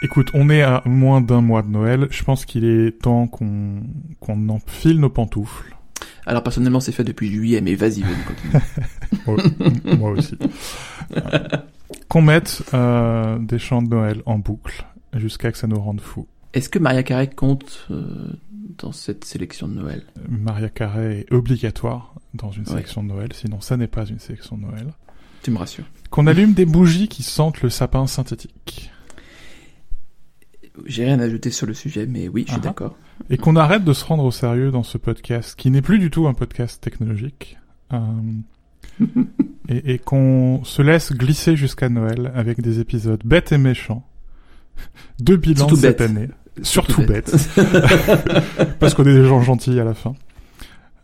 Écoute, on est à moins d'un mois de Noël. Je pense qu'il est temps qu'on qu'on enfile nos pantoufles. Alors personnellement, c'est fait depuis juillet, mais vas-y, vas-y, continue. Moi aussi. Euh, qu'on mette euh, des chants de Noël en boucle jusqu'à que ça nous rende fous. Est-ce que Maria Carey compte euh, dans cette sélection de Noël? Maria Carey est obligatoire dans une sélection de Noël, sinon ça n'est pas une sélection de Noël. Tu me rassures. Qu'on allume des bougies qui sentent le sapin synthétique. J'ai rien à ajouter sur le sujet, mais oui, je suis uh-huh. d'accord. Et qu'on arrête de se rendre au sérieux dans ce podcast, qui n'est plus du tout un podcast technologique. Euh, et, et qu'on se laisse glisser jusqu'à Noël avec des épisodes bêtes et méchants. Deux bilans cette année. Surtout, bêtes. Parce qu'on est des gens gentils à la fin.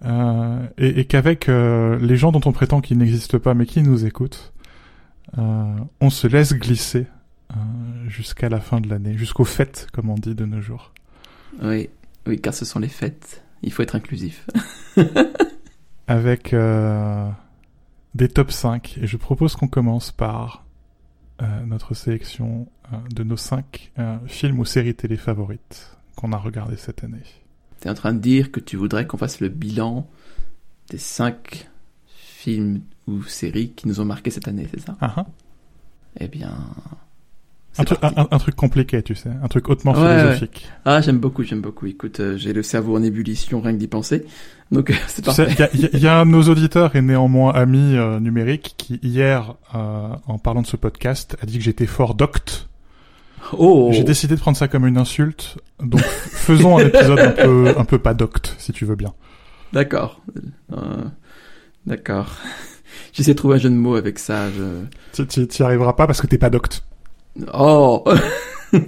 Euh, et, et qu'avec euh, les gens dont on prétend qu'ils n'existent pas mais qui nous écoutent, euh, on se laisse glisser jusqu'à la fin de l'année, jusqu'aux fêtes, comme on dit de nos jours. Oui, oui, car ce sont les fêtes. Il faut être inclusif. Avec euh, des top 5, et je propose qu'on commence par euh, notre sélection de nos 5 films ou séries télé favorites qu'on a regardées cette année. Tu es en train de dire que tu voudrais qu'on fasse le bilan des 5 films ou séries qui nous ont marqué cette année, c'est ça? Uh Eh bien, un, truc, compliqué, tu sais, un truc hautement philosophique. Ah, j'aime beaucoup, j'aime beaucoup. Écoute, euh, j'ai le cerveau en ébullition rien que d'y penser. Donc c'est parfait. Il y, a un de nos auditeurs et néanmoins ami euh, numérique qui hier, euh, en parlant de ce podcast, a dit que j'étais fort docte. Oh. J'ai décidé de prendre ça comme une insulte. Donc faisons un épisode un peu, un peu pas docte, si tu veux bien. D'accord. D'accord. J'essaie de trouver un jeu de mots avec ça. Je... Tu n'y arriveras pas parce que t'es pas docte. Oh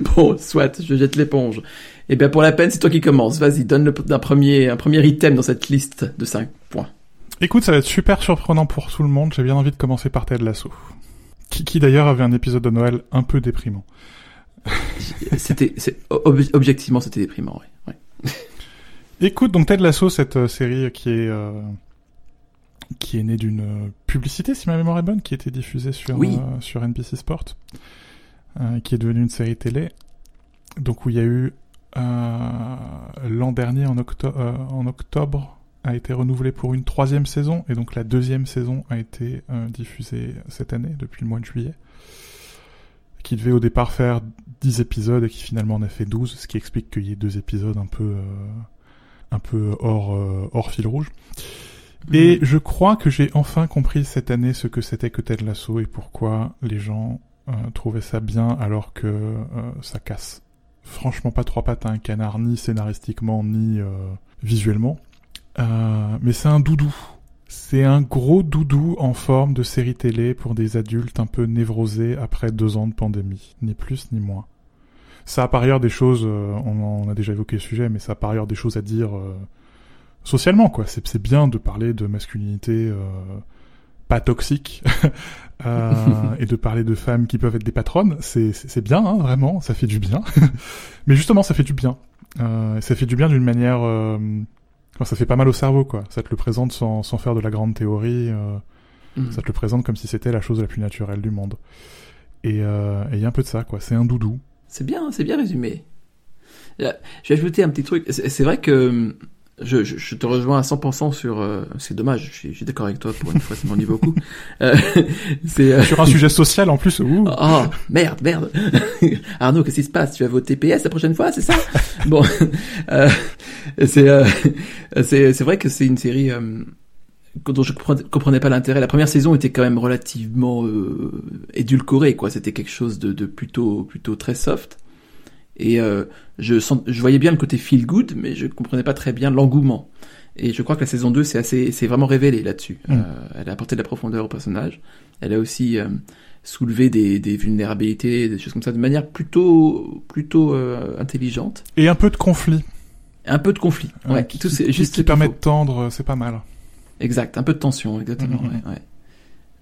Bon, soit, je jette l'éponge. Eh bien, pour la peine, c'est toi qui commences. Vas-y, donne un premier, un premier item dans cette liste de 5 points. Écoute, ça va être super surprenant pour tout le monde. J'ai bien envie de commencer par Ted Lasso. Qui, qui d'ailleurs avait un épisode de Noël un peu déprimant. c'était, objectivement, c'était déprimant, oui. Écoute, donc Ted Lasso, cette euh, série qui est, euh, qui est né d'une euh, publicité, si ma mémoire est bonne, qui était diffusée sur, euh, sur NBC Sport, euh, qui est devenue une série télé. Donc où il y a eu l'an dernier en, en octobre a été renouvelé pour une troisième saison. Et donc la deuxième saison a été diffusée cette année depuis le mois de juillet. Qui devait au départ faire 10 épisodes et qui finalement en a fait 12 ce qui explique qu'il y ait deux épisodes un peu un peu hors hors fil rouge et je crois que j'ai enfin compris cette année ce que c'était que Ted Lasso et pourquoi les gens euh, trouvaient ça bien alors que euh, ça casse franchement pas trois pattes à un canard, ni scénaristiquement, ni euh, visuellement. mais c'est un doudou. C'est un gros doudou en forme de série télé pour des adultes un peu névrosés après deux ans de pandémie. Ni plus ni moins. Ça a par ailleurs des choses, on, on, a déjà évoqué le sujet, mais ça a par ailleurs des choses à dire socialement quoi. C'est bien de parler de masculinité euh, pas toxique euh, et de parler de femmes qui peuvent être des patronnes. C'est bien hein, vraiment, ça fait du bien. Mais justement, ça fait du bien. Euh, ça fait du bien d'une manière. Euh, ça fait pas mal au cerveau quoi. Ça te le présente sans, sans faire de la grande théorie. Mm. Ça te le présente comme si c'était la chose la plus naturelle du monde. Et il y a un peu de ça quoi. C'est un doudou. C'est bien, c'est bien résumé. Je vais ajouter un petit truc. C'est vrai que je, je, je, te rejoins à 100% sur. Euh, c'est dommage, je suis, d'accord avec toi pour une fois, c'est mon niveau coup. Euh, c'est euh, sur un sujet social en plus. Ouh. Oh merde, merde. Arnaud, qu'est-ce qui se passe? Tu vas voter PS la prochaine fois, c'est ça? Bon, euh, c'est c'est c'est vrai que c'est une série dont je comprenais pas l'intérêt. La première saison était quand même relativement édulcorée, quoi. C'était quelque chose de, de plutôt plutôt très soft. Et euh, je, sens, je voyais bien le côté feel good, mais je comprenais pas très bien l'engouement. Et je crois que la saison 2 c'est assez, c'est vraiment révélé là-dessus. Mm. Euh, elle a apporté de la profondeur au personnage. Elle a aussi euh, soulevé des, des, vulnérabilités, des choses comme ça, de manière plutôt, plutôt intelligente. Et un peu de conflit. Un peu de conflit. Ouais. Qui, tout, juste qui permet de tendre, c'est pas mal. Exact. Un peu de tension, exactement. Mm, mm, ouais, ouais.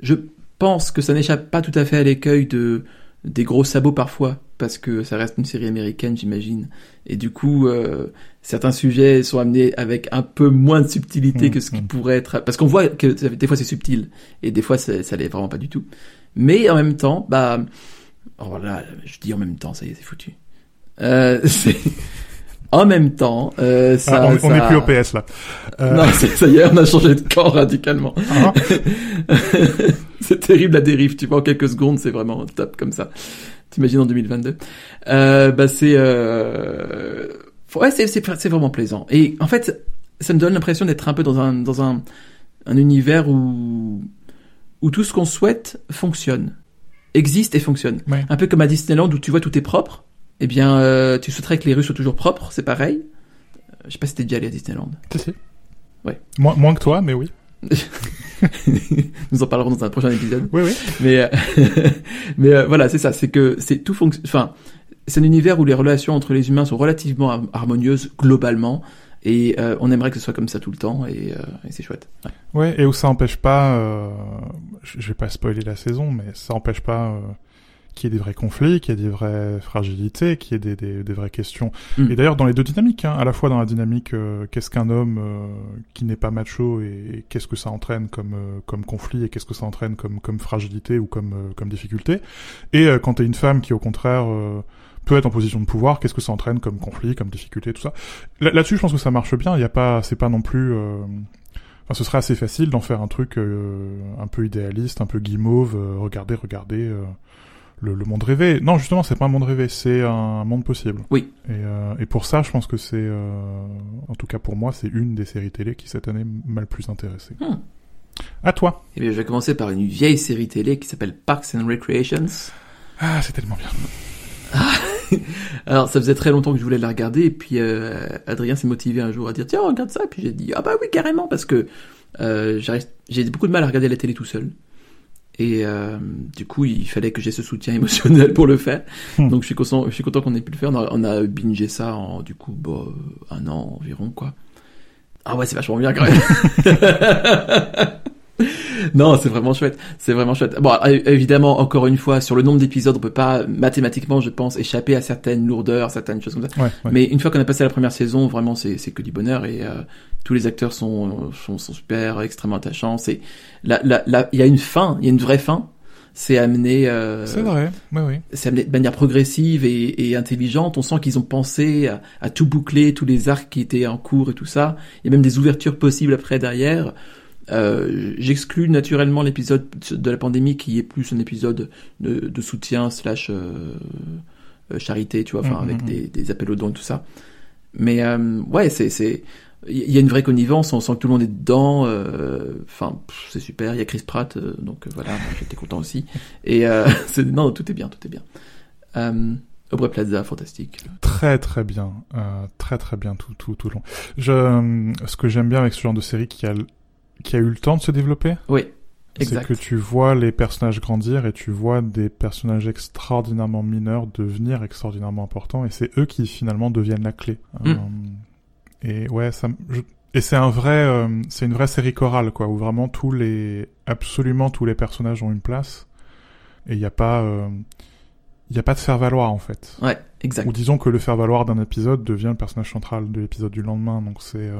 Je pense que ça n'échappe pas tout à fait à l'écueil de des gros sabots parfois parce que ça reste une série américaine, j'imagine. Et du coup, euh, certains sujets sont amenés avec un peu moins de subtilité que ce qui mmh, mmh. pourrait être... Parce qu'on voit que des fois c'est subtil, et des fois ça, ça l'est vraiment pas du tout. Mais en même temps, bah, Oh voilà, je dis en même temps, ça y est, c'est foutu. Euh, c'est en même temps, euh, ça, Ah, on, ça- on est plus au PS là. Euh, Non, ça y est, on a changé de camp radicalement. ah, c'est terrible la dérive, tu vois, en quelques secondes, c'est vraiment top comme ça. T'imagines en 2022. Euh, bah c'est... Euh... Ouais, c'est, c'est, c'est vraiment plaisant. Et en fait, ça me donne l'impression d'être un peu dans un, dans un, un univers où, où tout ce qu'on souhaite fonctionne, existe et fonctionne. ouais. Un peu comme à Disneyland où tu vois tout est propre. Eh bien, euh, tu souhaiterais que les rues soient toujours propres, c'est pareil? Euh, Je sais pas si t'es déjà allé à Disneyland. Si, si. Ouais. Moins, moins que toi, mais oui. Nous en parlerons dans un prochain épisode. Oui, oui. Mais euh, mais euh, voilà, c'est ça, c'est que c'est tout fonctionne. Enfin, c'est un univers où les relations entre les humains sont relativement har- harmonieuses globalement, et euh, on aimerait que ce soit comme ça tout le temps, et, et c'est chouette. Ouais. Ouais, et où ça empêche pas, je vais pas spoiler la saison, mais ça empêche pas qu'il y ait des vrais conflits, qu'il y ait des vraies fragilités, qu'il y ait des, des, des vraies questions. Mm. Et d'ailleurs dans les deux dynamiques, hein, à la fois dans la dynamique euh, qu'est-ce qu'un homme euh, qui n'est pas macho et, et qu'est-ce que ça entraîne comme euh, comme conflit et qu'est-ce que ça entraîne comme comme fragilité ou comme euh, comme difficulté, et euh, quand t'es une femme qui au contraire euh, peut être en position de pouvoir, qu'est-ce que ça entraîne comme conflit, comme difficulté, tout ça. Là- Là-dessus, je pense que ça marche bien. Il y a pas, c'est pas non plus. euh, Enfin, ce serait assez facile d'en faire un truc euh, un peu idéaliste, un peu guimauve. euh, regardez, regardez euh, le, le monde rêvé. Non, justement, c'est pas un monde rêvé, c'est un monde possible. Oui. Et, euh, et pour ça, je pense que c'est, euh, en tout cas pour moi, c'est une des séries télé qui cette année m'a le plus intéressé. Hmm. À toi. Et bien, je vais commencer par une vieille série télé qui s'appelle Parks and Recreations. Ah, c'est tellement bien. Alors, ça faisait très longtemps que je voulais la regarder, et puis euh, Adrien s'est motivé un jour à dire tiens regarde ça, et puis j'ai dit ah bah oui carrément parce que euh, j'ai beaucoup de mal à regarder la télé tout seul. Et euh, du coup, il fallait que j'ai ce soutien émotionnel pour le faire. Hmm. Donc, je suis content, je suis content qu'on ait pu le faire. On a, on a bingé ça en, du coup, euh, un an environ, quoi. Ah ouais, c'est vachement bien quand même. non, c'est vraiment chouette. C'est vraiment chouette. Bon, évidemment, encore une fois, sur le nombre d'épisodes, on peut pas mathématiquement, je pense, échapper à certaines lourdeurs, certaines choses comme ça. Ouais, ouais. Mais une fois qu'on a passé la première saison, vraiment, c'est c'est que du bonheur et euh, tous les acteurs sont, sont, sont super, extrêmement attachants. C'est là, là, là, il y a une fin, il y a une vraie fin. C'est amené, euh, C'est vrai. Oui, oui. c'est amené de manière progressive et, et intelligente. On sent qu'ils ont pensé à, à tout boucler, tous les arcs qui étaient en cours et tout ça. Il y a même des ouvertures possibles après derrière. Euh, J'exclus naturellement l'épisode de la pandémie qui est plus un épisode de, de soutien slash euh, euh, charité, tu vois, enfin Mhm, avec mhm. des, des appels aux dons et tout ça. Mais euh, ouais, c'est c'est il y a une vraie connivence, on sent que tout le monde est dedans. Enfin, c'est super. Il y a Chris Pratt, donc voilà, j'étais content aussi. Et c'est- non, tout est bien, tout est bien. Euh, Aubrey Plaza, fantastique. Très très bien, euh, très très bien tout tout tout long. Je, ce que j'aime bien avec ce genre de série qui a qui a eu le temps de se développer, Oui, c'est que tu vois les personnages grandir et tu vois des personnages extraordinairement mineurs devenir extraordinairement importants et c'est eux qui finalement deviennent la clé. Mm. Euh, et ouais, ça, je- et c'est un vrai, euh, c'est une vraie série chorale quoi, où vraiment tous les, absolument tous les personnages ont une place et il n'y a pas, euh, il y a pas de faire valoir en fait. Ouais, exact. Ou disons que le faire valoir d'un épisode devient le personnage central de l'épisode du lendemain, donc c'est euh,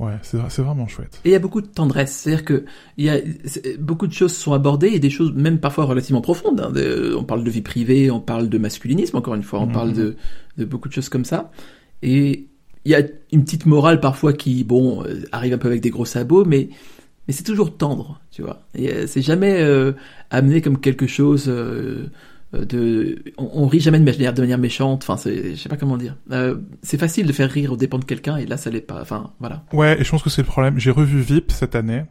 ouais, c'est c'est vraiment chouette. Et il y a beaucoup de tendresse, c'est-à-dire que il y a beaucoup de choses sont abordées et des choses même parfois relativement profondes. hein. De- on parle de vie privée, on parle de masculinisme encore une fois, on Mhm. parle de, de beaucoup de choses comme ça. Et il y a une petite morale parfois qui bon euh, arrive un peu avec des gros sabots, mais mais c'est toujours tendre, tu vois. Et euh, c'est jamais euh, amené comme quelque chose euh, de on, on rit jamais de manière, de manière méchante. Enfin, c'est je sais pas comment dire. Euh, c'est facile de faire rire aux dépens de quelqu'un et là ça l'est pas. Enfin voilà. Ouais, et je pense que c'est le problème. J'ai revu VIP cette année.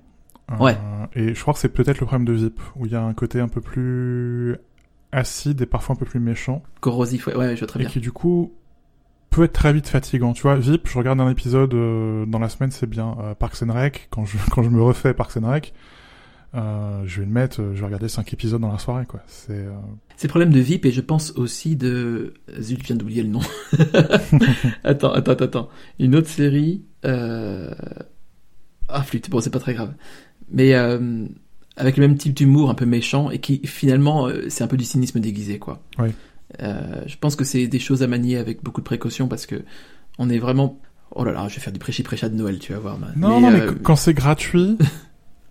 euh, Ouais. Et je crois que c'est peut-être le problème de VIP, où il y a un côté un peu plus acide et parfois un peu plus méchant, Corrosif, ouais, ouais, je vois très et bien. qui du coup peut être très vite fatigant. Tu vois, VIP, je regarde un épisode euh, dans la semaine, c'est bien. Euh, Parks and Rec, quand je quand je me refais Parks and Rec, euh, je vais le mettre, euh, je vais regarder cinq épisodes dans la soirée, quoi. C'est euh, C'est le problème de VIP et je pense aussi de... Zut, je viens d'oublier le nom. attends, attends, attends. Une autre série... Euh... Ah, flûte, bon, c'est pas très grave. Mais euh, avec le même type d'humour un peu méchant et qui finalement, c'est un peu du cynisme déguisé, quoi. Oui. Je pense que c'est des choses à manier avec beaucoup de précaution parce que on est vraiment... Oh là là, je vais faire du prêchi-prêcha de Noël, tu vas voir. Non, non, mais qu- quand c'est gratuit,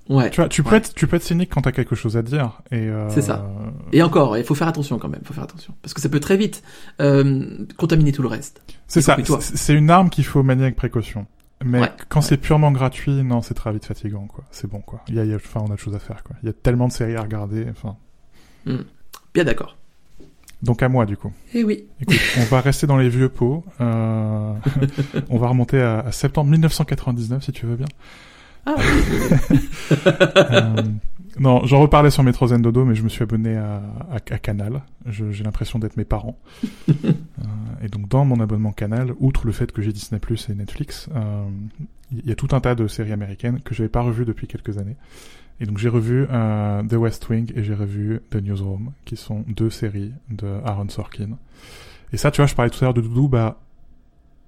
Ouais. Tu vois, tu peux être, tu peux être cynique quand t'as quelque chose à dire. Et euh... c'est ça. Et encore, il faut faire attention quand même. Faut faire attention parce que ça peut très vite euh, contaminer tout le reste. C'est ça. C'est une arme qu'il faut manier avec précaution. Mais quand c'est purement gratuit, non, c'est très vite fatigant, quoi. C'est bon, quoi. Il y a, enfin, on a de choses à faire, quoi. Il y a tellement de séries à regarder, enfin. Hmm. Bien d'accord. Donc à moi, du coup. Eh oui. Écoute, on va rester dans les vieux pots. Euh... on va remonter à, à, septembre 1999, si tu veux bien. Ah. euh... Non, j'en reparlais sur Metro Zen Dodo, mais je me suis abonné à, à, Canal. J'ai l'impression d'être mes parents. euh, et donc dans mon abonnement Canal, outre le fait que j'ai Disney Plus et Netflix, il euh, y a tout un tas de séries américaines que j'avais pas revues depuis quelques années. Et donc j'ai revu euh, The West Wing et j'ai revu The Newsroom, qui sont deux séries de Aaron Sorkin. Et ça, tu vois, je parlais tout à l'heure de Doudou, bah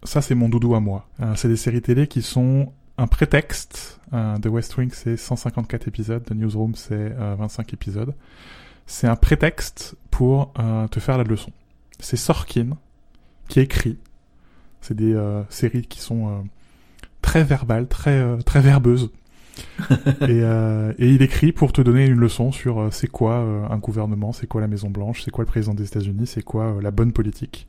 ça c'est mon doudou à moi. Euh, c'est des séries télé qui sont un prétexte. Euh, The West Wing, c'est 154 épisodes. The Newsroom, c'est 25 euh, épisodes. C'est un prétexte pour euh, te faire la leçon. C'est Sorkin qui écrit. C'est des séries qui sont très verbales, très très verbeuses. et, et, il écrit pour te donner une leçon sur c'est quoi un gouvernement, c'est quoi la Maison Blanche, c'est quoi le président des États-Unis, c'est quoi la bonne politique.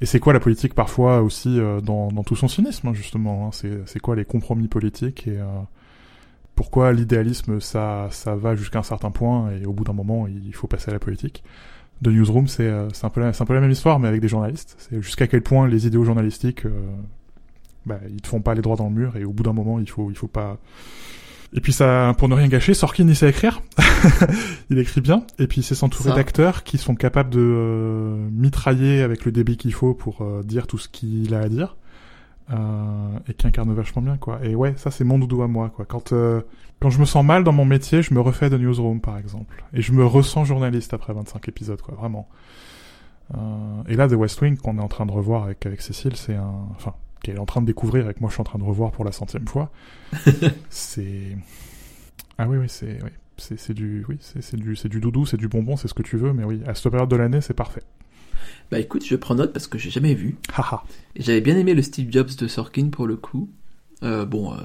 Et c'est quoi la politique parfois aussi euh, dans, dans, tout son cynisme hein, justement hein, C'est quoi les compromis politiques et euh, pourquoi l'idéalisme ça ça va jusqu'à un certain point et au bout d'un moment il faut passer à la politique. De Newsroom c'est euh, un peu la, c'est un peu la même histoire mais avec des journalistes. C'est jusqu'à quel point les idéaux journalistiques bah, ils te font pas les droits dans le mur et au bout d'un moment il faut il faut pas et puis ça, pour ne rien gâcher, Sorkin il sait écrire. il écrit bien. Et puis c'est s'entourer d'acteurs qui sont capables de euh, mitrailler avec le débit qu'il faut pour euh, dire tout ce qu'il a à dire. Euh, et qui incarne vachement bien, quoi. Et ouais, ça c'est mon doudou à moi, quoi. Quand euh, quand je me sens mal dans mon métier, je me refais de Newsroom, par exemple. Et je me ressens journaliste après 25 épisodes, quoi, vraiment. et là, The West Wing, qu'on est en train de revoir avec, avec Cécile, c'est un... Enfin, qu'elle est en train de découvrir et que moi je suis en train de revoir pour la centième fois. c'est ah oui oui c'est oui. c'est du oui c'est du c'est du doudou c'est du bonbon c'est ce que tu veux mais oui à cette période de l'année c'est parfait. Bah écoute je prends note parce que j'ai jamais vu. j'avais bien aimé le Steve Jobs de Sorkin pour le coup. Euh, bon. Euh,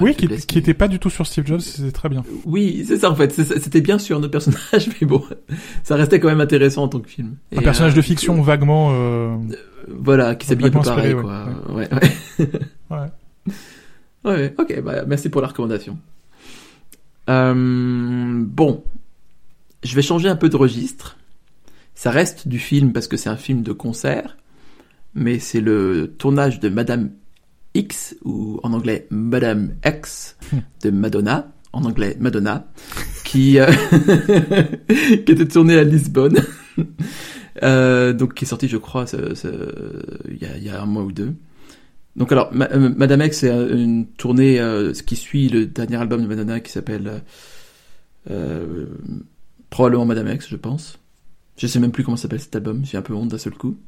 oui, qui, qui était pas du tout sur Steve Jobs, c'était très bien. Oui, c'est ça en fait. C'était bien sur notre personnage, mais bon, ça restait quand même intéressant en tant que film. Un personnage euh, de fiction vaguement. Euh, voilà, qui s'habille un peu pareil, quoi. Ouais, ouais. ouais. ouais. ok, bah, merci pour la recommandation. Euh, bon, je vais changer un peu de registre. Ça reste du film parce que c'est un film de concert, mais c'est le tournage de Madame X, ou en anglais Madame X, de Madonna, en anglais Madonna, qui, euh, qui était tourné à Lisbonne. Euh, donc qui est sorti, je crois, il y, a, a, un mois ou deux. Donc alors, euh, Madame X, c'est une tournée euh, qui suit le dernier album de Madonna qui s'appelle euh, probablement Madame X, je pense. Je sais même plus comment s'appelle cet album, j'ai un peu honte d'un seul coup.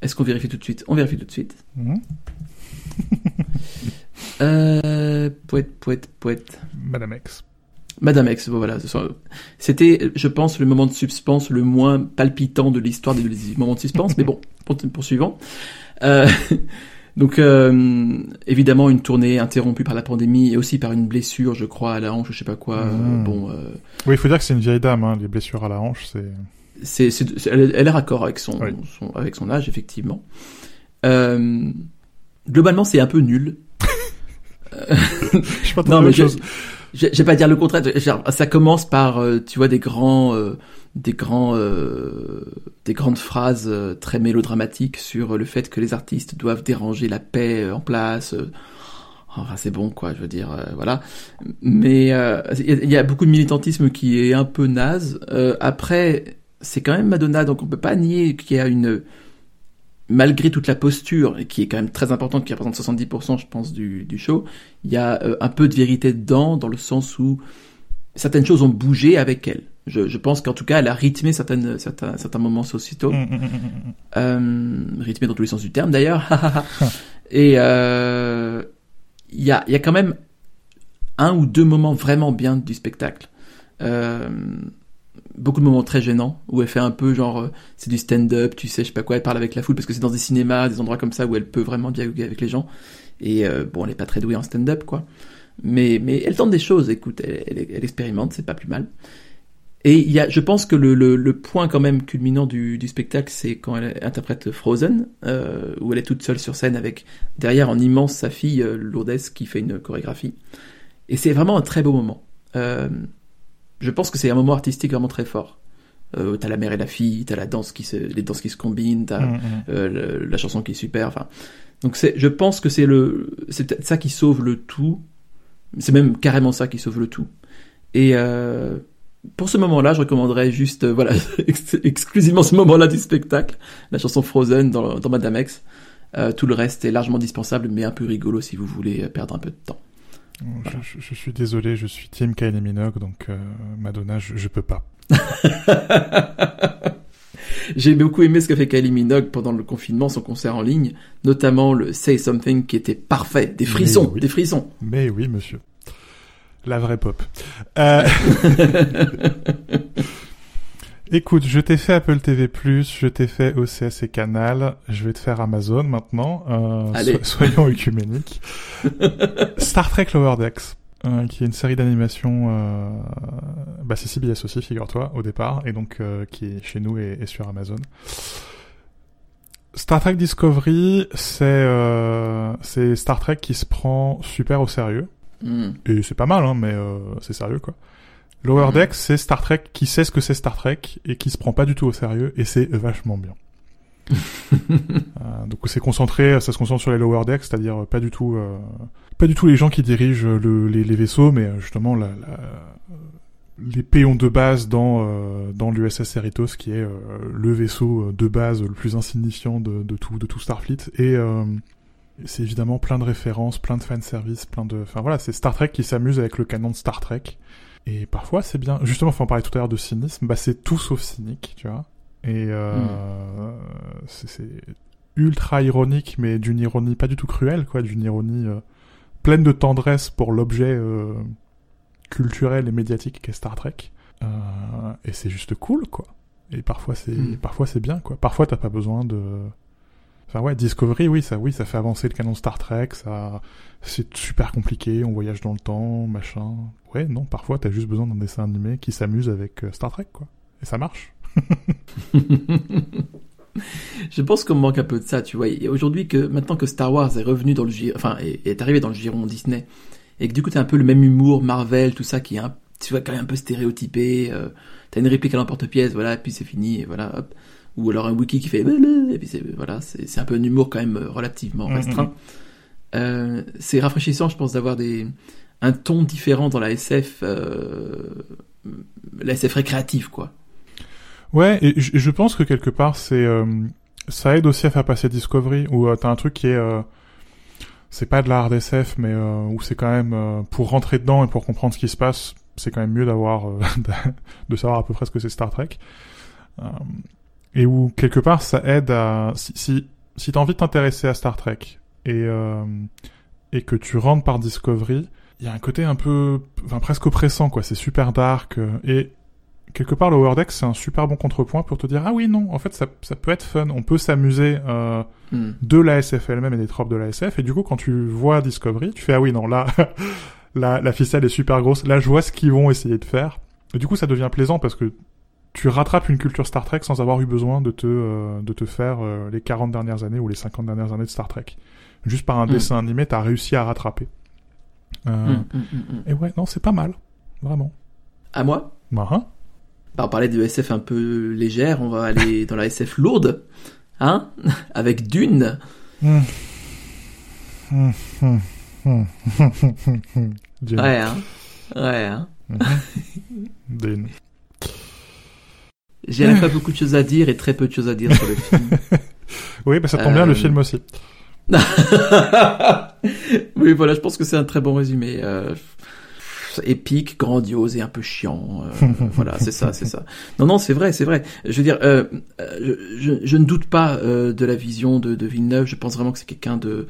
Est-ce qu'on vérifie tout de suite? On vérifie tout de suite. Mmh. euh, poète, poète, poète. Madame X. Madame X, voilà. C'était, je pense, le moment de suspense le moins palpitant de l'histoire des moments de suspense, mais bon, poursuivant. Euh, donc, euh, évidemment, une tournée interrompue par la pandémie et aussi par une blessure, je crois, à la hanche, je sais pas quoi. Mmh. bon. Euh, oui, il faut dire que c'est une vieille dame. Hein, les blessures à la hanche, c'est. C'est, elle, elle, est raccord avec son, son, avec son âge, effectivement. Euh, globalement, c'est un peu nul. je non, mais chose je vais pas dire le contraire. Ça commence par, euh, tu vois, des grands, euh, des grands, euh, des grandes phrases très mélodramatiques sur le fait que les artistes doivent déranger la paix en place. Enfin, c'est bon, quoi. Je veux dire, voilà. Mais il y, a beaucoup de militantisme qui est un peu naze. après, c'est quand même Madonna, donc on peut pas nier qu'il y a une malgré toute la posture, qui est quand même très importante, qui représente 70% je pense du, du show, il y a euh, un peu de vérité dedans, dans le sens où certaines choses ont bougé avec elle. Je, je pense qu'en tout cas, elle a rythmé certaines, certains, certains moments sociétaux. Mmh, mmh, mmh, euh, rythmé dans tous les sens du terme d'ailleurs. Et euh, il y, a, y a quand même un ou deux moments vraiment bien du spectacle. Beaucoup de moments très gênants où elle fait un peu genre euh, c'est du stand-up, tu sais, je sais pas quoi, elle parle avec la foule parce que c'est dans des cinémas, des endroits comme ça où elle peut vraiment dialoguer avec les gens. Et euh, bon, elle est pas très douée en stand-up quoi. Mais, mais elle tente des choses, écoute, elle, elle, expérimente, c'est pas plus mal. Et il y a, je pense que le, le, point quand même culminant du, du spectacle, c'est quand elle interprète Frozen, euh, où elle est toute seule sur scène avec derrière en immense sa fille Lourdes qui fait une chorégraphie. Et c'est vraiment un très beau moment. Je pense que c'est un moment artistique vraiment très fort. Euh, t'as la mère et la fille, t'as la danse qui se, les danses qui se combinent, t'as mm, mm. euh, la chanson qui est super. Enfin, donc c'est, je pense que c'est le, c'est peut-être ça qui sauve le tout. C'est même carrément ça qui sauve le tout. Et euh, pour ce moment-là, je recommanderais juste, euh, voilà, exclusivement ce moment-là du spectacle, la chanson Frozen dans, dans Madame X. Euh, tout le reste est largement dispensable, mais un peu rigolo si vous voulez perdre un peu de temps. Je, suis désolé, je suis Team Kylie Minogue, donc euh, Madonna, je, je peux pas. J'ai beaucoup aimé ce qu'a fait Kylie Minogue pendant le confinement, son concert en ligne, notamment le Say Something qui était parfait, des frissons, des frissons. Mais oui, monsieur. La vraie pop. Euh... Écoute, je t'ai fait Apple TV+, je t'ai fait OCS et Canal, je vais te faire Amazon maintenant. Euh, soyons œcuméniques. Star Trek Lower Decks, euh, qui est une série d'animation, euh, bah c'est CBS aussi, figure-toi, au départ, et donc euh, qui est chez nous et, sur Amazon. Star Trek Discovery, c'est euh, c'est Star Trek qui se prend super au sérieux. Hmm. Et c'est pas mal, hein, mais c'est sérieux quoi. Lower mhm. Decks, c'est Star Trek qui sait ce que c'est Star Trek et qui se prend pas du tout au sérieux et c'est vachement bien. euh, donc c'est concentré, ça se concentre sur les Lower Decks, c'est-à-dire pas du tout, euh, pas du tout les gens qui dirigent le, les, les, vaisseaux, mais euh, justement la, la, les péons de base dans euh, dans l'USS Cerritos, qui est le vaisseau de base le plus insignifiant de, de tout de tout Starfleet et c'est évidemment plein de références, plein de fanservice, plein de, enfin voilà, c'est Star Trek qui s'amuse avec le canon de Star Trek et parfois, c'est bien. Justement, enfin, on parlait tout à l'heure de cynisme. Bah, c'est tout sauf cynique, tu vois. Et euh, hmm. c'est ultra ironique, mais d'une ironie pas du tout cruelle, quoi. D'une ironie euh, pleine de tendresse pour l'objet euh, culturel et médiatique qu'est Star Trek. Euh, et c'est juste cool, quoi. Et parfois, c'est hmm. parfois c'est bien, quoi. Parfois, t'as pas besoin de Enfin ouais, Discovery, oui, ça, oui, ça fait avancer le canon Star Trek, ça, c'est super compliqué, on voyage dans le temps, machin. Ouais, non, parfois t'as juste besoin d'un dessin animé qui s'amuse avec euh, Star Trek, quoi. Et ça marche. Je pense qu'on manque un peu de ça, tu vois. Aujourd'hui, que maintenant que Star Wars est revenu dans le enfin, est, arrivé dans le giron Disney, et que du coup t'as un peu le même humour Marvel, tout ça qui est un, tu vois, quand même un peu stéréotypé. Euh, t'as une réplique à l'emporte-pièce, voilà, et puis c'est fini, et voilà, hop ou alors un wiki qui fait et puis c'est voilà c'est un peu un humour quand même euh, relativement mm, restreint. Euh, c'est rafraîchissant, je pense, d'avoir des un ton différent dans la SF, euh, la SF récréative, quoi. Ouais, et je pense que quelque part c'est euh, ça aide aussi à faire passer Discovery où t'as un truc qui est c'est pas de la hard SF mais où c'est quand même pour rentrer dedans et pour comprendre ce qui se passe c'est quand même mieux d'avoir de savoir à peu près ce que c'est Star Trek et où quelque part ça aide à si si, si t'as envie de t'intéresser à Star Trek et euh, et que tu rentres par Discovery, il y a un côté un peu enfin presque oppressant quoi, c'est super dark euh, et quelque part le Wordex c'est un super bon contrepoint pour te dire ah oui non en fait ça, ça peut être fun. On peut s'amuser euh, hmm. de la SF elle-même et des tropes de la SF et du coup quand tu vois Discovery tu fais ah oui non là la, la ficelle est super grosse. Là je vois ce qu'ils vont essayer de faire. Et du coup ça devient plaisant parce que tu rattrapes une culture Star Trek sans avoir eu besoin de te, euh, de te faire euh, les 40 dernières années ou les 50 dernières années de Star Trek. Juste par un mm. dessin animé, t'as réussi à rattraper. Euh, mm, mm, et ouais, non, c'est pas mal. Vraiment. À moi? Bah, hein bah, On parlait de SF un peu légère, on va aller dans la SF lourde. Hein? Avec Dune. Dune. Ouais, hein Ouais, hein Dune. J'ai pas beaucoup de choses à dire et très peu de choses à dire sur le film. oui, bah ça tombe bien, le euh. film aussi. oui, voilà, je pense que c'est un très bon résumé. Euh, épique, grandiose et un peu chiant. Euh, voilà, c'est ça, c'est ça. Non, non, c'est vrai, c'est vrai. Je veux dire, euh, je, je, ne doute pas de la vision de, de Villeneuve. Je pense vraiment que c'est quelqu'un de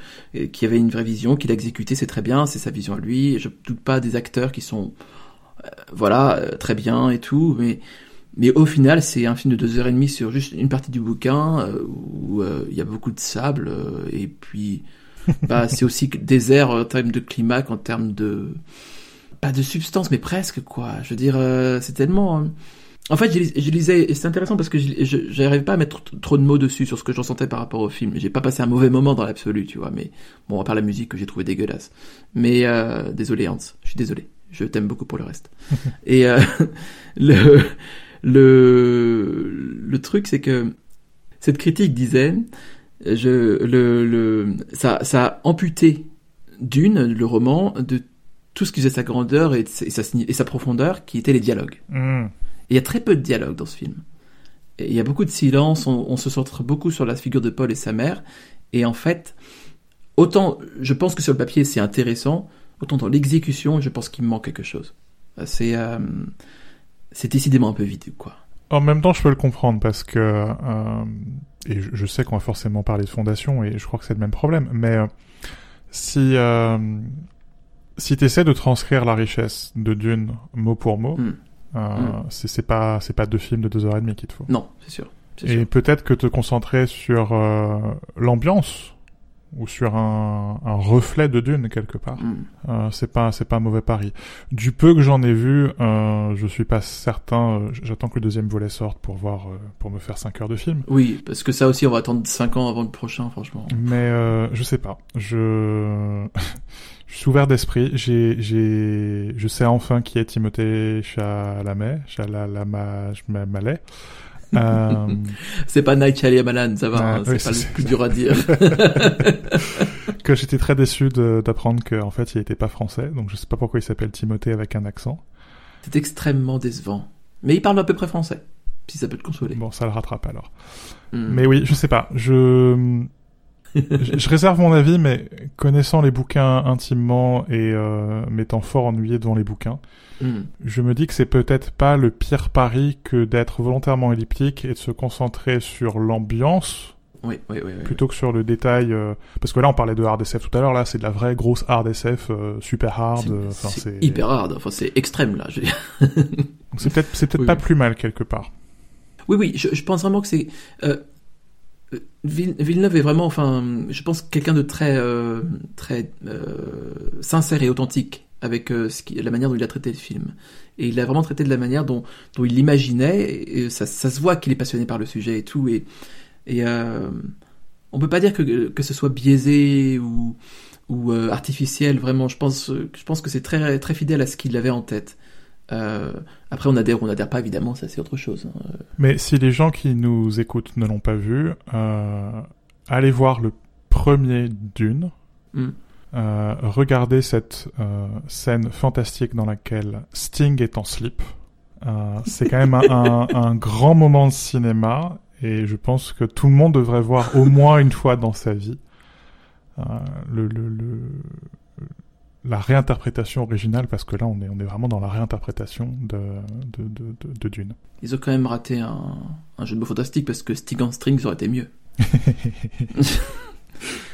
qui avait une vraie vision, qu'il a exécuté, c'est très bien, c'est sa vision à lui. Je doute pas des acteurs qui sont, voilà, très bien et tout, mais mais au final, c'est un film de deux heures et demie sur juste une partie du bouquin euh, où euh, il y a beaucoup de sable euh, et puis bah c'est aussi désert en termes de climat qu'en termes de pas de substance mais presque quoi. Je veux dire euh, c'est tellement en fait, je, lisais, et c'est intéressant parce que je n'arrivais pas à mettre trop de mots dessus sur ce que j'en sentais par rapport au film. J'ai pas passé un mauvais moment dans l'absolu, tu vois, mais bon, à part la musique que j'ai trouvé dégueulasse. Mais euh, désolé Hans, je suis désolé. Je t'aime beaucoup pour le reste. et euh, le, le, le truc, c'est que cette critique disait, je, le, le, ça, ça a amputé d'une, le roman, de tout ce qui faisait sa grandeur et, sa, et sa profondeur, qui étaient les dialogues. Hmm. il y a très peu de dialogues dans ce film. il y a beaucoup de silence, on, se centre beaucoup sur la figure de Paul et sa mère, et en fait, autant je pense que sur le papier c'est intéressant, autant dans l'exécution, je pense qu'il manque quelque chose. C'est euh, c'est décidément un peu vide, quoi. En même temps, je peux le comprendre parce que euh, et je, sais qu'on va forcément parler de fondation et je crois que c'est le même problème. Mais euh, si euh, si t'essaies de transcrire la richesse de Dune mot pour mot, hmm. Euh, hmm. c'est pas c'est pas deux films de deux heures et demie qu'il te faut. Non, c'est sûr. Et peut-être que te concentrer sur euh, l'ambiance ou sur un, un, reflet de dune quelque part. Mm. Euh, c'est pas c'est pas un mauvais pari. Du peu que j'en ai vu, euh, je suis pas certain. Euh, j'attends que le deuxième volet sorte pour voir euh, pour me faire 5 heures de film. Oui, parce que ça aussi on va attendre 5 ans avant le prochain, franchement. Mais euh, je sais pas. Je je suis ouvert d'esprit. J'ai j'ai je sais enfin qui est Timothée Chalamet, Chalamet, euh... c'est pas Night Shyamalan, ça va, hein, c'est pas le plus dur à dire. que j'étais très déçu d'apprendre qu'en fait il était pas français, donc je sais pas pourquoi il s'appelle Timothée avec un accent. C'est extrêmement décevant. Mais il parle à peu près français, si ça peut te consoler. Bon, ça le rattrape alors. Hmm. Mais oui, je sais pas, je... je... réserve mon avis, mais connaissant les bouquins intimement et euh, m'étant fort ennuyé devant les bouquins, Hmm. Je me dis que c'est peut-être pas le pire pari que d'être volontairement elliptique et de se concentrer sur l'ambiance. Oui, oui, oui, plutôt que sur le détail, euh, parce que là on parlait de hard SF tout à l'heure, là c'est de la vraie grosse hard SF, euh, super hard. C'est hyper hard, enfin c'est extrême là. Je... c'est peut-être, c'est peut-être pas plus mal quelque part. Oui, oui, je, je pense vraiment que c'est euh, Villeneuve est vraiment, enfin, je pense quelqu'un de très, très sincère et authentique avec euh, la manière dont il a traité le film. Et il a vraiment traité de la manière dont, il l'imaginait, et ça, ça, se voit qu'il est passionné par le sujet et tout, et, et euh, on peut pas dire que, ce soit biaisé ou, euh, artificiel, vraiment, je pense, je pense que c'est très, très fidèle à ce qu'il avait en tête. Euh, après, on adhère ou on n'adhère pas, évidemment, ça c'est autre chose. Hein. Mais si les gens qui nous écoutent ne l'ont pas vu, allez voir le premier Dune. Hmm. Euh, regardez cette euh, scène fantastique dans laquelle Sting est en slip. Euh, c'est quand même un, un, grand moment de cinéma et je pense que tout le monde devrait voir au moins une fois dans sa vie euh, le, le, le, la réinterprétation originale parce que là on est, on est vraiment dans la réinterprétation de, de, de, Dune. Ils ont quand même raté un, un jeu de mots fantastique parce que Sting en string aurait été mieux.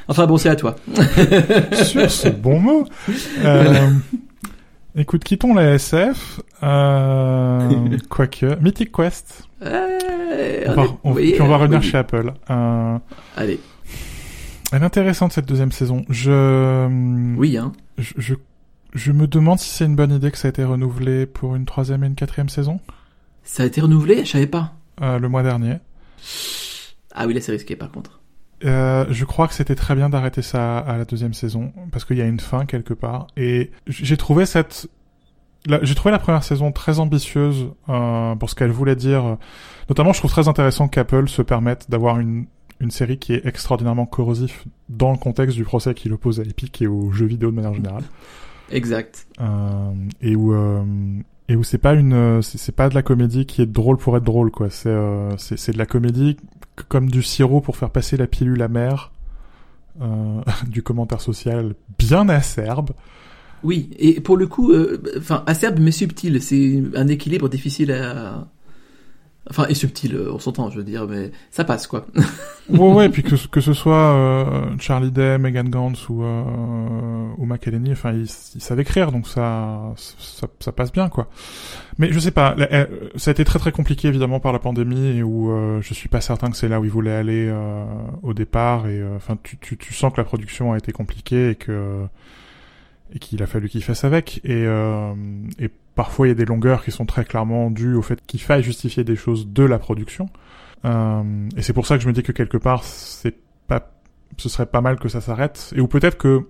Enfin bon, c'est à toi. Sur ce bon mot. Euh, écoute, quittons la SF. Euh, quoique, Mythic Quest. Euh, on, va, puis on va revenir chez Apple. Euh, Allez. Elle est intéressante cette deuxième saison. Je. Oui, hein. Je, je, je me demande si c'est une bonne idée que ça a été renouvelé pour une troisième et une quatrième saison. Ça a été renouvelé? Je savais pas. Euh, le mois dernier. Ah oui, là c'est risqué par contre. Euh, je crois que c'était très bien d'arrêter ça à la deuxième saison parce qu'il y a une fin quelque part et j'ai trouvé cette j'ai trouvé la première saison très ambitieuse euh, pour ce qu'elle voulait dire. Notamment, je trouve très intéressant qu'Apple se permette d'avoir une, une série qui est extraordinairement corrosif dans le contexte du procès qu'il oppose à Epic et aux jeux vidéo de manière générale. Exact. Euh, et où euh, et où c'est pas une c'est pas de la comédie qui est drôle pour être drôle quoi. C'est euh, c'est de la comédie comme du sirop pour faire passer la pilule amère euh, du commentaire social bien acerbe. Oui, et pour le coup, euh, enfin acerbe mais subtil, c'est un équilibre difficile à, Enfin, et subtil, on s'entend, je veux dire, mais ça passe, quoi. ouais, ouais, puis que, que ce soit euh, Charlie Day, Megan Gantz ou, euh, ou McElhenney, enfin, ils, ils, savent écrire, donc ça, ça, ça, passe bien, quoi. Mais je sais pas, ça a été très très compliqué, évidemment, par la pandémie, et où euh, je suis pas certain que c'est là où ils voulaient aller euh, au départ, et enfin, tu, tu, tu sens que la production a été compliquée, et que et qu'il a fallu qu'il fasse avec, et, et Parfois, il y a des longueurs qui sont très clairement dues au fait qu'il faille justifier des choses de la production. Euh, et c'est pour ça que je me dis que quelque part, c'est pas, ce serait pas mal que ça s'arrête. Et ou peut-être que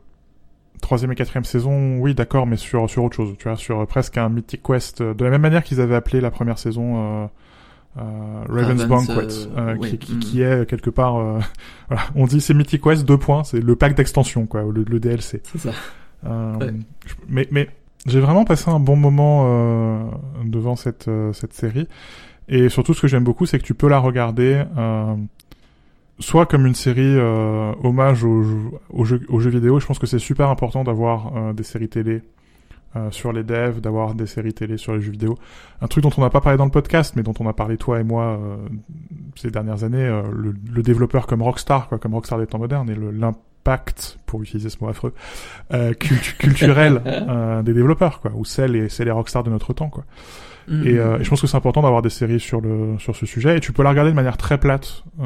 troisième et quatrième saison, oui, d'accord, mais sur sur autre chose, tu vois, sur presque un Mythic Quest, euh, de la même manière qu'ils avaient appelé la première saison. Euh, euh, Raven's Banquet, euh, qui, qui, qui, mm. est quelque part, voilà, on dit c'est Mythic Quest deux points, c'est le pack d'extension quoi, le, le DLC. C'est ça. Mais mais j'ai vraiment passé un bon moment euh, devant cette euh, cette série et surtout ce que j'aime beaucoup c'est que tu peux la regarder euh, soit comme une série euh, hommage aux, aux, jeux, aux jeux vidéo. Je pense que c'est super important d'avoir euh, des séries télé sur les devs, d'avoir des séries télé sur les jeux vidéo. Un truc dont on n'a pas parlé dans le podcast, mais dont on a parlé toi et moi ces dernières années, le, le, développeur comme Rockstar, quoi, comme Rockstar des temps modernes, et l'impact pacte, pour utiliser ce mot affreux, euh, culturel euh, des développeurs, quoi, ou c'est les, les rockstars de notre temps, quoi. Et, euh, et, je pense que c'est important d'avoir des séries sur le sur ce sujet. Et tu peux la regarder de manière très plate, euh,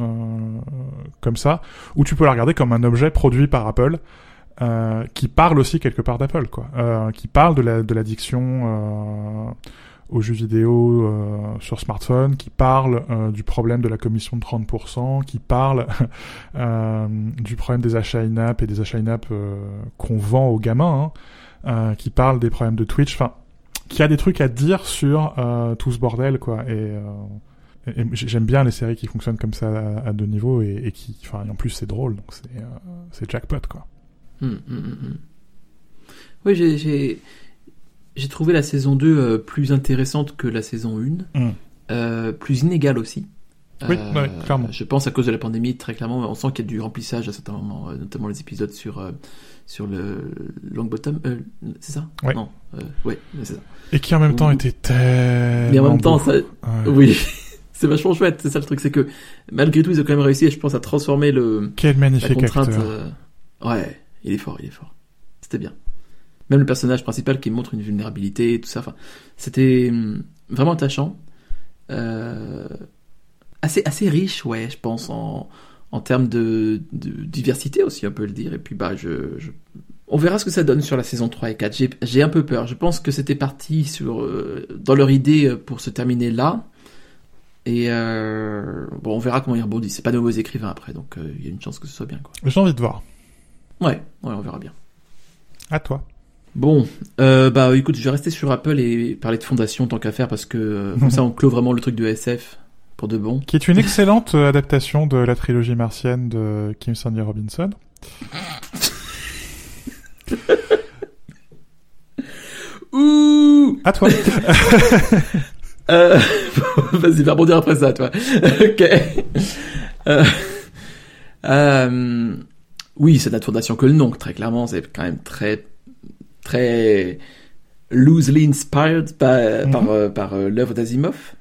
comme ça, ou tu peux la regarder comme un objet produit par Apple. Euh, qui parle aussi quelque part d'Apple, quoi, euh, qui parle de la de l'addiction aux jeux vidéo euh, sur smartphone, qui parle euh, du problème de la commission de 30%, qui parle euh, du problème des achats in-app et des achats in-app qu'on vend aux gamins, hein, qui parle des problèmes de Twitch, enfin, qui a des trucs à dire sur tout ce bordel, quoi. Et, et j'aime bien les séries qui fonctionnent comme ça à, deux niveaux et, et qui, enfin, en plus c'est drôle, donc c'est jackpot, quoi. Hum, hum, hum, oui, j'ai j'ai trouvé la saison 2 euh, plus intéressante que la saison 1, mm. euh, plus inégale aussi. Oui, euh, clairement. Je pense à cause de la pandémie, très clairement, on sent qu'il y a du remplissage à certains moments, notamment les épisodes sur sur le Longbottom, c'est ça? Ouais. Non, ouais, c'est ça. Et qui en même temps était tellement. Mais en même temps, ça... oui, c'est vachement chouette. C'est ça le truc, c'est que malgré tout, ils ont quand même réussi, je pense, à transformer le. Quel magnifique la contrainte. Ouais, il est fort, il est fort. C'était bien même le personnage principal qui montre une vulnérabilité et tout ça. Enfin, c'était hum, vraiment attachant. Euh, assez, assez riche, ouais, je pense, en, en termes de, de, diversité aussi, on peut le dire. Et puis, bah, je, je, on verra ce que ça donne sur la saison 3 et 4. J'ai un peu peur. Je pense que c'était parti sur, euh, dans leur idée euh, pour se terminer là. Et euh, bon, on verra comment ils rebondissent. C'est pas de nouveaux écrivains après, donc il y a une chance que ce soit bien. J'ai envie de voir. Ouais, ouais, on verra bien. À toi. Bon, euh, bah écoute, je vais rester sur Apple et parler de fondation tant qu'à faire parce que euh, comme ça on clôt vraiment le truc de SF pour de bon. Qui est une excellente euh, adaptation de la trilogie martienne de Kim Stanley Robinson. Ouh À toi. euh, Vas-y, va rebondir après ça, toi. ok. Euh, euh, oui, c'est la fondation que le nom, très clairement, c'est quand même très très loosely inspired par, mhm. par, euh, par euh, l'œuvre d'Asimov.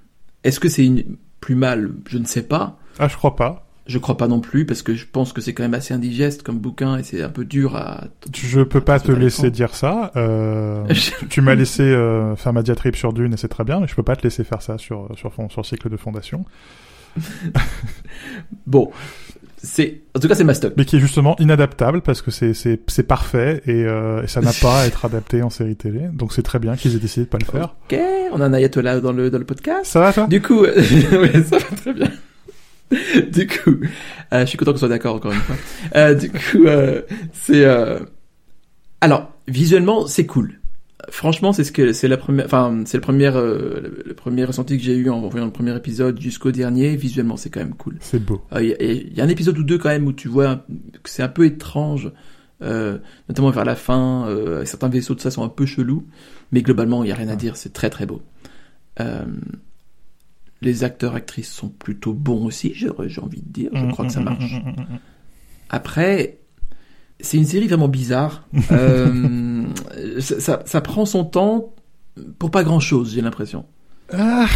Est-ce que c'est une... plus mal? Je ne sais pas. Ah, je crois pas. Je crois pas non plus parce que je pense que c'est quand même assez indigeste comme bouquin et c'est un peu dur à. Je peux pas te laisser dire ça. Euh, tu, m'as laissé euh, faire ma diatribe sur Dune et c'est très bien, mais je peux pas te laisser faire ça sur sur, sur cycle de fondation. bon, c'est en tout cas c'est Mastoc. Mais qui est justement inadaptable parce que c'est c'est c'est parfait et, euh, et ça n'a pas à être adapté en série télé. Donc c'est très bien qu'ils aient décidé de pas le faire. Ok, on a un ayatollah dans le dans le podcast. Ça va toi? Du coup, oui, ça va très bien. du coup, euh, je suis content qu'on soit d'accord encore une fois. Euh, du coup, euh, c'est euh, alors visuellement c'est cool franchement, c'est ce que c'est la première, enfin c'est le premier, euh, le, premier ressenti que j'ai eu en voyant le premier épisode jusqu'au dernier. Visuellement, c'est quand même cool. C'est beau. Il euh, y, y, a un épisode ou deux quand même où tu vois que c'est un peu étrange, euh, notamment vers la fin. Euh, certains vaisseaux de ça sont un peu chelous, mais globalement, il y a rien à dire. C'est très très beau. Euh, les acteurs actrices sont plutôt bons aussi. J'ai envie de dire. Je mmh, crois que ça mmh, marche. Mmh, Après, c'est une série vraiment bizarre. euh, ça, ça, ça, prend son temps pour pas grand chose, j'ai l'impression. Ah.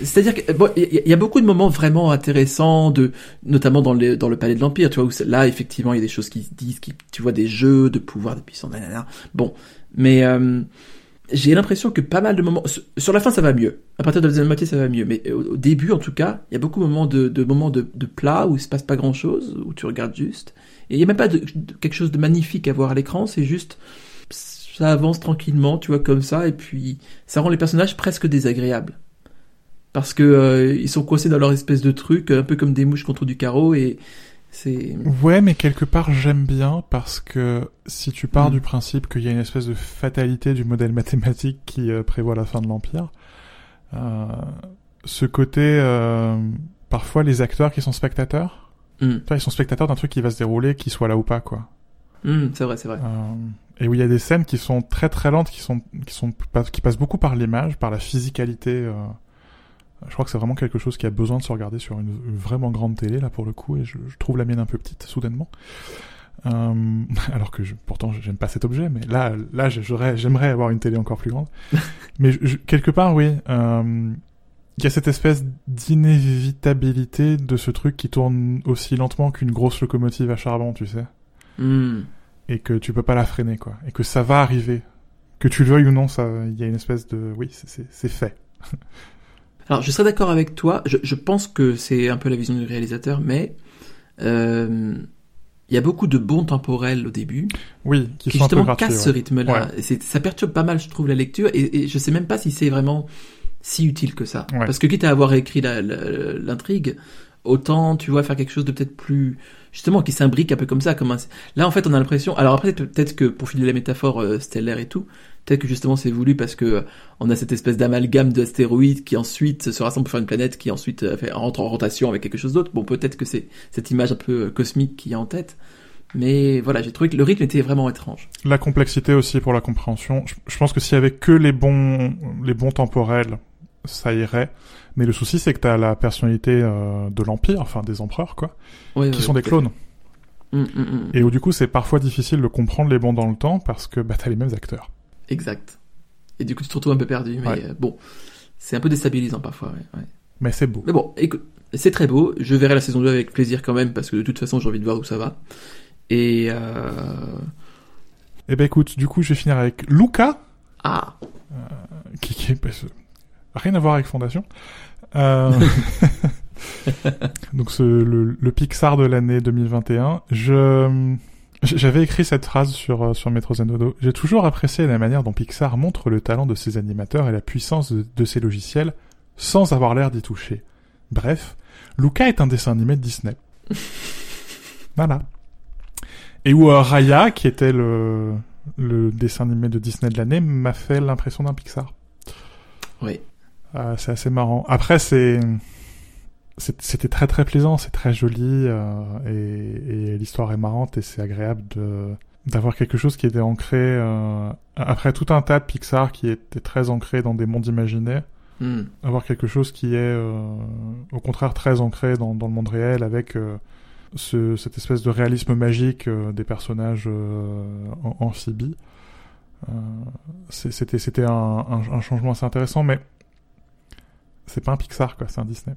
C'est-à-dire que bon, il y, a beaucoup de moments vraiment intéressants, de notamment dans le dans le Palais de l'Empire, tu vois, où là effectivement il y a des choses qui se disent, qui, tu vois des jeux de pouvoir, des puissants, nanana. Bon, mais euh, j'ai l'impression que pas mal de moments sur la fin ça va mieux. À partir de la deuxième moitié ça va mieux, mais au, début en tout cas, il y a beaucoup de moments de, de moments de, de plat où il se passe pas grand chose, où tu regardes juste. Et il y a même pas de, quelque chose de magnifique à voir à l'écran, c'est juste ça avance tranquillement, tu vois comme ça, et puis ça rend les personnages presque désagréables parce que euh, ils sont coincés dans leur espèce de truc, un peu comme des mouches contre du carreau et c'est. Ouais, mais quelque part j'aime bien parce que si tu pars mm. du principe qu'il y a une espèce de fatalité du modèle mathématique qui euh, prévoit la fin de l'empire, euh, ce côté euh, parfois les acteurs qui sont spectateurs, mm. ils sont spectateurs d'un truc qui va se dérouler, qu'ils soient là ou pas quoi. Mm, c'est vrai, c'est vrai. et où il y a des scènes qui sont très très lentes, qui sont qui sont qui passent beaucoup par l'image, par la physicalité je crois que c'est vraiment quelque chose qui a besoin de se regarder sur une, vraiment grande télé, là, pour le coup, et je, trouve la mienne un peu petite, soudainement. Euh, alors que je, pourtant j'aime pas cet objet, mais là, là, j'aimerais avoir une télé encore plus grande. mais quelque part, oui, euh, il y a cette espèce d'inévitabilité de ce truc qui tourne aussi lentement qu'une grosse locomotive à charbon, tu sais. Hmm. Et que tu peux pas la freiner, quoi. Et que ça va arriver. Que tu le veuilles ou non, ça, il y a une espèce de, oui, c'est fait. Alors, je serais d'accord avec toi. Je, je pense que c'est un peu la vision du réalisateur, mais euh, il y a beaucoup de bons temporels au début. Oui, qui, qui justement cassent ce rythme-là. Ça perturbe pas mal, je trouve, la lecture, et, et je sais même pas si c'est vraiment si utile que ça. Parce que quitte à avoir écrit l'intrigue, autant tu vois faire quelque chose de peut-être plus justement qui s'imbrique un peu comme ça comme là en fait on a l'impression alors après peut-être que pour filer la métaphore euh, stellaire et tout peut-être que justement c'est voulu parce que euh, on a cette espèce d'amalgame d'astéroïdes qui ensuite se rassemble pour faire une planète qui ensuite euh, fait, rentre en rotation avec quelque chose d'autre bon peut-être que c'est cette image un peu cosmique qui est en tête mais voilà, j'ai trouvé que le rythme était vraiment étrange. La complexité aussi pour la compréhension. Je, pense que s'il y avait que les bons, les bons temporels, ça irait. Mais le souci, c'est que t'as la personnalité euh, de l'Empire, enfin des empereurs, quoi, qui sont des clones. Mm, mm, mm. Et où du coup, c'est parfois difficile de comprendre les bons dans le temps parce que bah, t'as les mêmes acteurs. Exact. Et du coup, tu te retrouves un peu perdu, mais euh, bon, c'est un peu déstabilisant parfois. Ouais, Mais c'est beau. Mais bon, écoute, c'est très beau. Je verrai la saison 2 avec plaisir quand même parce que de toute façon, j'ai envie de voir où ça va. Et euh... Eh ben écoute, du coup, je vais finir avec Luca. Ah. Euh, qui, qui, rien à voir avec Fondation. Euh... Donc ce, le, le, Pixar de l'année 2021. Je j'avais écrit cette phrase sur euh, sur Metro Zenodo. J'ai toujours apprécié la manière dont Pixar montre le talent de ses animateurs et la puissance de, de ses logiciels sans avoir l'air d'y toucher. Bref, Luca est un dessin animé de Disney. voilà. Et où euh, Raya, qui était le le dessin animé de Disney de l'année, m'a fait l'impression d'un Pixar. Oui. Euh, c'est assez marrant. Après, c'est c'était très très plaisant, c'est très joli euh, et, et l'histoire est marrante et c'est agréable de d'avoir quelque chose qui était ancré euh, après tout un tas de Pixar qui était très ancré dans des mondes imaginés. Hmm. Avoir quelque chose qui est euh, au contraire très ancré dans, dans le monde réel avec ce, cette espèce de réalisme magique des personnages en amphibie. c'était c'était un, un, un, changement assez intéressant, mais c'est pas un Pixar quoi, c'est un Disney.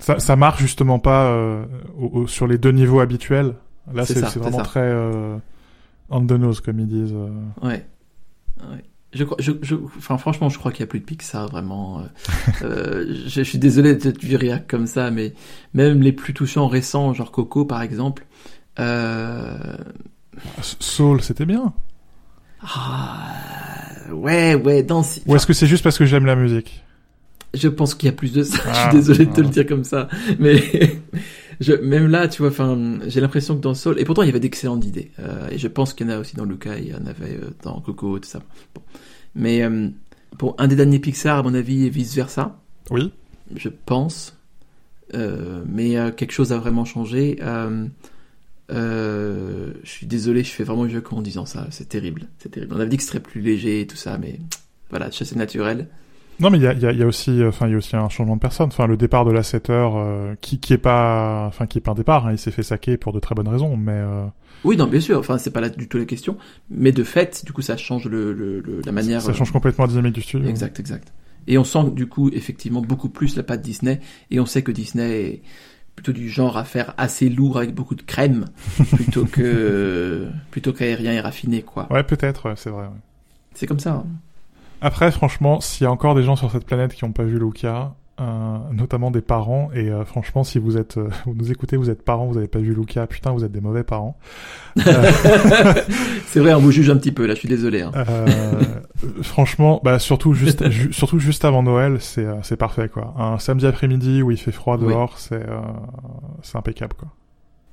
Ça, ça marche justement pas euh, au, sur les deux niveaux habituels. Là, c'est vraiment très euh, on the nose comme ils disent. Euh. Ouais. ouais. Je, je, je, enfin, franchement, je crois qu'il y a plus de Pixar vraiment. Euh, euh je, suis désolé de te dire comme ça, mais même les plus touchants récents, genre Coco par exemple. Euh... Soul, c'était bien. Ah, ouais, ouais, dans. Ou est-ce que c'est juste parce que j'aime la musique? Je pense qu'il y a plus de ça. je suis ah. désolé de te le dire comme ça, mais je, même là, tu vois, enfin, j'ai l'impression que dans Soul, et pourtant il y avait d'excellentes idées. Euh, et je pense qu'il y en a aussi dans Luca, il y en avait euh, dans Coco, tout ça. Bon. Mais euh, pour un des derniers Pixar, à mon avis, et vice versa. Oui. Je pense. Euh, mais quelque chose a vraiment changé. je suis désolé, je fais vraiment vieux en disant ça. C'est terrible, c'est terrible. On avait dit que ce serait plus léger et tout ça, mais voilà, c'est naturel. Non, mais il y a, y, y a, aussi, euh, enfin, il y a aussi un changement de personne. Enfin, le départ de la 7 heures, euh, qui, qui est pas, enfin, qui est pas un départ. Hein, il s'est fait saquer pour de très bonnes raisons, mais. Euh... Oui, non, bien sûr. Enfin, c'est pas là du tout la question. Mais de fait, du coup, ça change le, le, la manière. Ça, change complètement la dynamique du studio. Exact, exact. Et on sent du coup effectivement beaucoup plus la patte Disney, et on sait que Disney est plutôt du genre à faire assez lourd avec beaucoup de crème, plutôt que plutôt qu'aérien et raffiné quoi. Ouais, peut-être, c'est vrai. C'est comme ça. Hein. Après, franchement, s'il y a encore des gens sur cette planète qui n'ont pas vu Luca, euh, notamment des parents. Et euh, franchement, si vous êtes, euh, vous nous écoutez, vous êtes parents, vous n'avez pas vu Luca, putain, vous êtes des mauvais parents. c'est vrai, on vous juge un petit peu là. Je suis désolé. Hein. franchement, bah surtout juste, surtout juste avant Noël, c'est c'est parfait quoi. Un samedi après-midi où il fait froid dehors, c'est c'est impeccable quoi.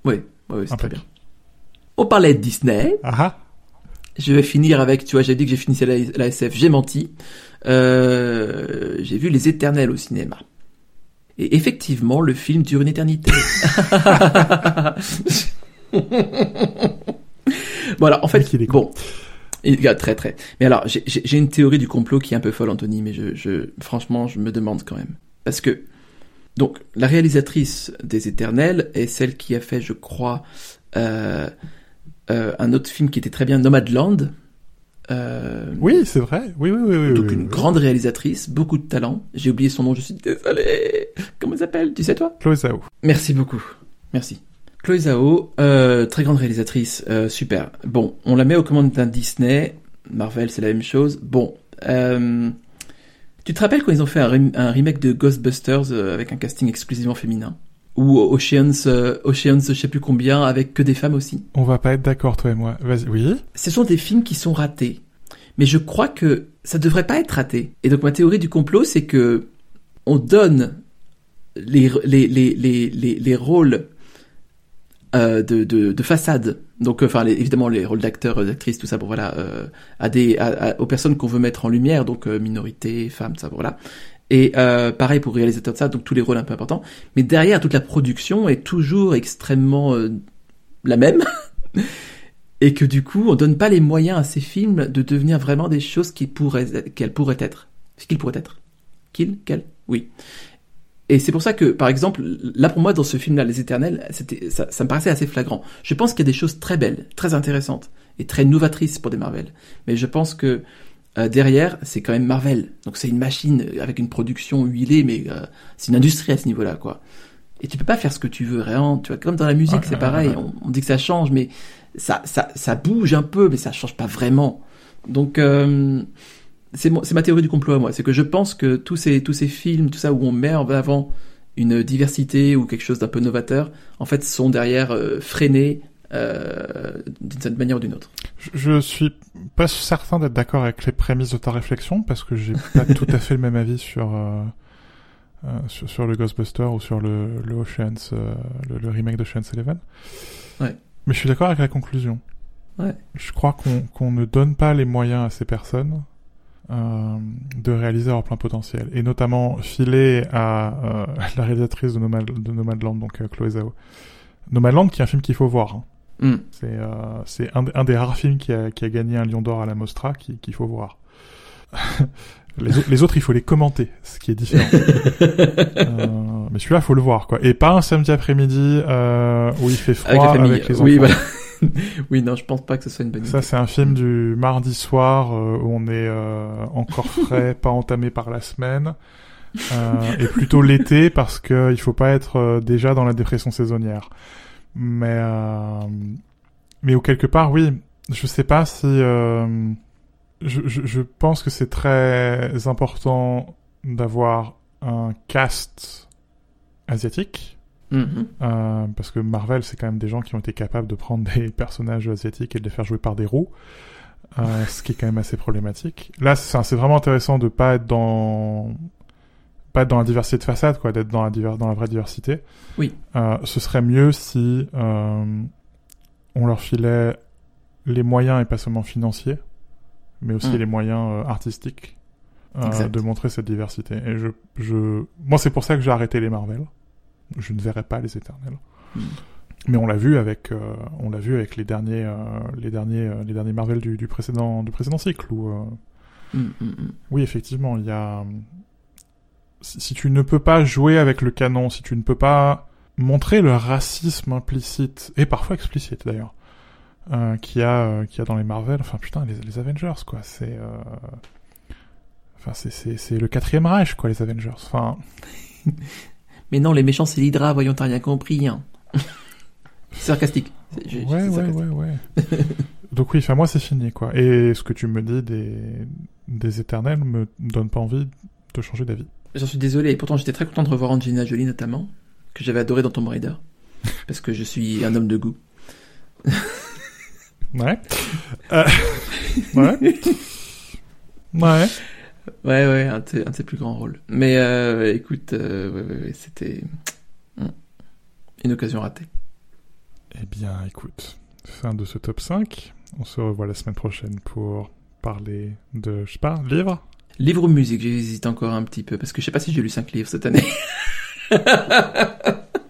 Oui, oui, c'est très bien. On parlait de Disney. Ah, ah. Je vais finir avec, tu vois, j'ai dit que j'ai fini la, la SF, j'ai menti. Euh, j'ai vu Les Éternels au cinéma. Et effectivement, le film dure une éternité. bon alors, en fait, il est bon. Il, très très. Mais alors, j'ai une théorie du complot qui est un peu folle, Anthony, mais je, je, franchement, je me demande quand même. Parce que, donc, la réalisatrice des Éternels est celle qui a fait, je crois, euh, euh, un autre film qui était très bien, Nomadland, euh, oui, c'est vrai. Oui, oui, oui. oui donc une grande réalisatrice, beaucoup de talent. J'ai oublié son nom, je suis désolé. Comment elle s'appelle? Tu sais toi? Chloé Zhao. Merci beaucoup. Merci. Chloé Zhao, euh, très grande réalisatrice, euh, super. Bon, on la met aux commandes d'un Disney. Marvel, c'est la même chose. Bon, tu te rappelles quand ils ont fait un, un remake de Ghostbusters avec un casting exclusivement féminin? Ou Oceans, euh, Oceans, je sais plus combien, avec que des femmes aussi. On va pas être d'accord, toi et moi. Vas-y, oui. Ce sont des films qui sont ratés. Mais je crois que ça devrait pas être raté. Et donc ma théorie du complot, c'est que on donne les, les, les, les, les, rôles euh, de, de, de, façade, donc enfin évidemment les rôles d'acteurs, d'actrices, tout ça, bon voilà, euh, à des aux personnes qu'on veut mettre en lumière, donc euh, minorités, femmes, tout ça, voilà. Et euh, pareil pour réalisateur de ça, donc tous les rôles un peu importants. Mais derrière, toute la production est toujours extrêmement euh, la même. et que du coup, on donne pas les moyens à ces films de devenir vraiment des choses qu'ils pourraient, qu'elles pourraient être. Ce qu'ils pourraient être. Qu'ils, qu'elles, oui. Et c'est pour ça que, par exemple, là pour moi, dans ce film-là, Les Éternels, ça, ça me paraissait assez flagrant. Je pense qu'il y a des choses très belles, très intéressantes et très novatrices pour des Marvel. Mais je pense que euh, derrière, c'est quand même Marvel. Donc c'est une machine avec une production huilée, mais euh, c'est une industrie à ce niveau-là, quoi. Et tu peux pas faire ce que tu veux, rien. Tu vois, comme dans la musique, c'est pareil. On, dit que ça change, mais ça, ça, ça bouge un peu, mais ça change pas vraiment. Donc euh, c'est ma théorie du complot à moi. C'est que je pense que tous ces, tous ces films, tout ça où on met en avant une diversité ou quelque chose d'un peu novateur, en fait, sont derrière freinés euh, d'une manière ou d'une autre. Je suis pas certain d'être d'accord avec les prémices de ta réflexion parce que j'ai pas tout à fait le même avis sur, euh, euh, sur, sur le Ghostbuster ou sur le, le Ocean's, euh, le, le, remake de Ocean's Eleven. Ouais. Mais je suis d'accord avec la conclusion. Ouais. Je crois qu'on qu'on ne donne pas les moyens à ces personnes euh, de réaliser leur plein potentiel. Et notamment filer à euh, la réalisatrice de, Nomad, de Nomadland, donc Chloé Zhao. Nomadland qui est un film qu'il faut voir. Hein. Mm. C'est euh, un, un, des rares films qui a, qui a gagné un Lion d'Or à la Mostra qu'il faut voir. les, les, autres, il faut les commenter, ce qui est différent. euh, mais celui-là, faut le voir, quoi. Et pas un samedi après-midi euh, où il fait froid avec, les enfants. Oui, voilà. oui, non, je pense pas que ce soit une bonne idée. Ça, c'est un film du mardi soir euh, où on est euh, encore frais, pas entamé par la semaine. Euh, et plutôt l'été parce que il faut pas être déjà dans la dépression saisonnière. Mais euh, mais au quelque part, oui, je sais pas si euh, je, je, je, pense que c'est très important d'avoir un cast asiatique. Mm-hmm. euh, parce que Marvel, c'est quand même des gens qui ont été capables de prendre des personnages asiatiques et de les faire jouer par des roues. Euh, ce qui est quand même assez problématique. Là, c'est vraiment intéressant de pas être dans pas être dans la diversité de façade, quoi, d'être dans la, dans la vraie diversité. Oui. Euh, ce serait mieux si euh, on leur filait les moyens et pas seulement financiers, mais aussi mmh. les moyens euh, artistiques euh, de montrer cette diversité. Et je, je, moi, c'est pour ça que j'ai arrêté les Marvel. Je ne verrai pas les Éternels. Mmh. Mais on l'a vu avec, euh, on l'a vu avec les derniers, euh, les derniers, les derniers Marvel du, du précédent, du précédent cycle où, mmh, oui, effectivement, il y a, si tu ne peux pas jouer avec le canon, si tu ne peux pas montrer le racisme implicite et parfois explicite d'ailleurs euh, qu'il y a euh, qu'il y a dans les Marvel, enfin putain les, les Avengers quoi, c'est euh... Enfin, c'est le quatrième Reich, quoi, les Avengers. Enfin. Mais non, les méchants, c'est l'Hydra, voyons, t'as rien compris. Hein. sarcastique. Ouais, ouais, ouais, ouais, Donc oui, enfin, moi, c'est fini, quoi. Et ce que tu me dis des, des éternels me donne pas envie de changer d'avis. J'en suis désolé, et pourtant j'étais très content de revoir Angelina Jolie notamment, que j'avais adoré dans Tomb Raider, parce que je suis un homme de goût. ouais. Euh... ouais. Ouais. Ouais, ouais, un de, un ses plus grands rôles. Mais euh, écoute, euh, ouais, ouais, ouais, c'était hmm, une occasion ratée. Eh bien, écoute, fin de ce top 5. On se revoit la semaine prochaine pour parler de, je sais pas, livre? Livre ou musique, j'hésite encore un petit peu, parce que je sais pas si j'ai lu 5 livres cette année.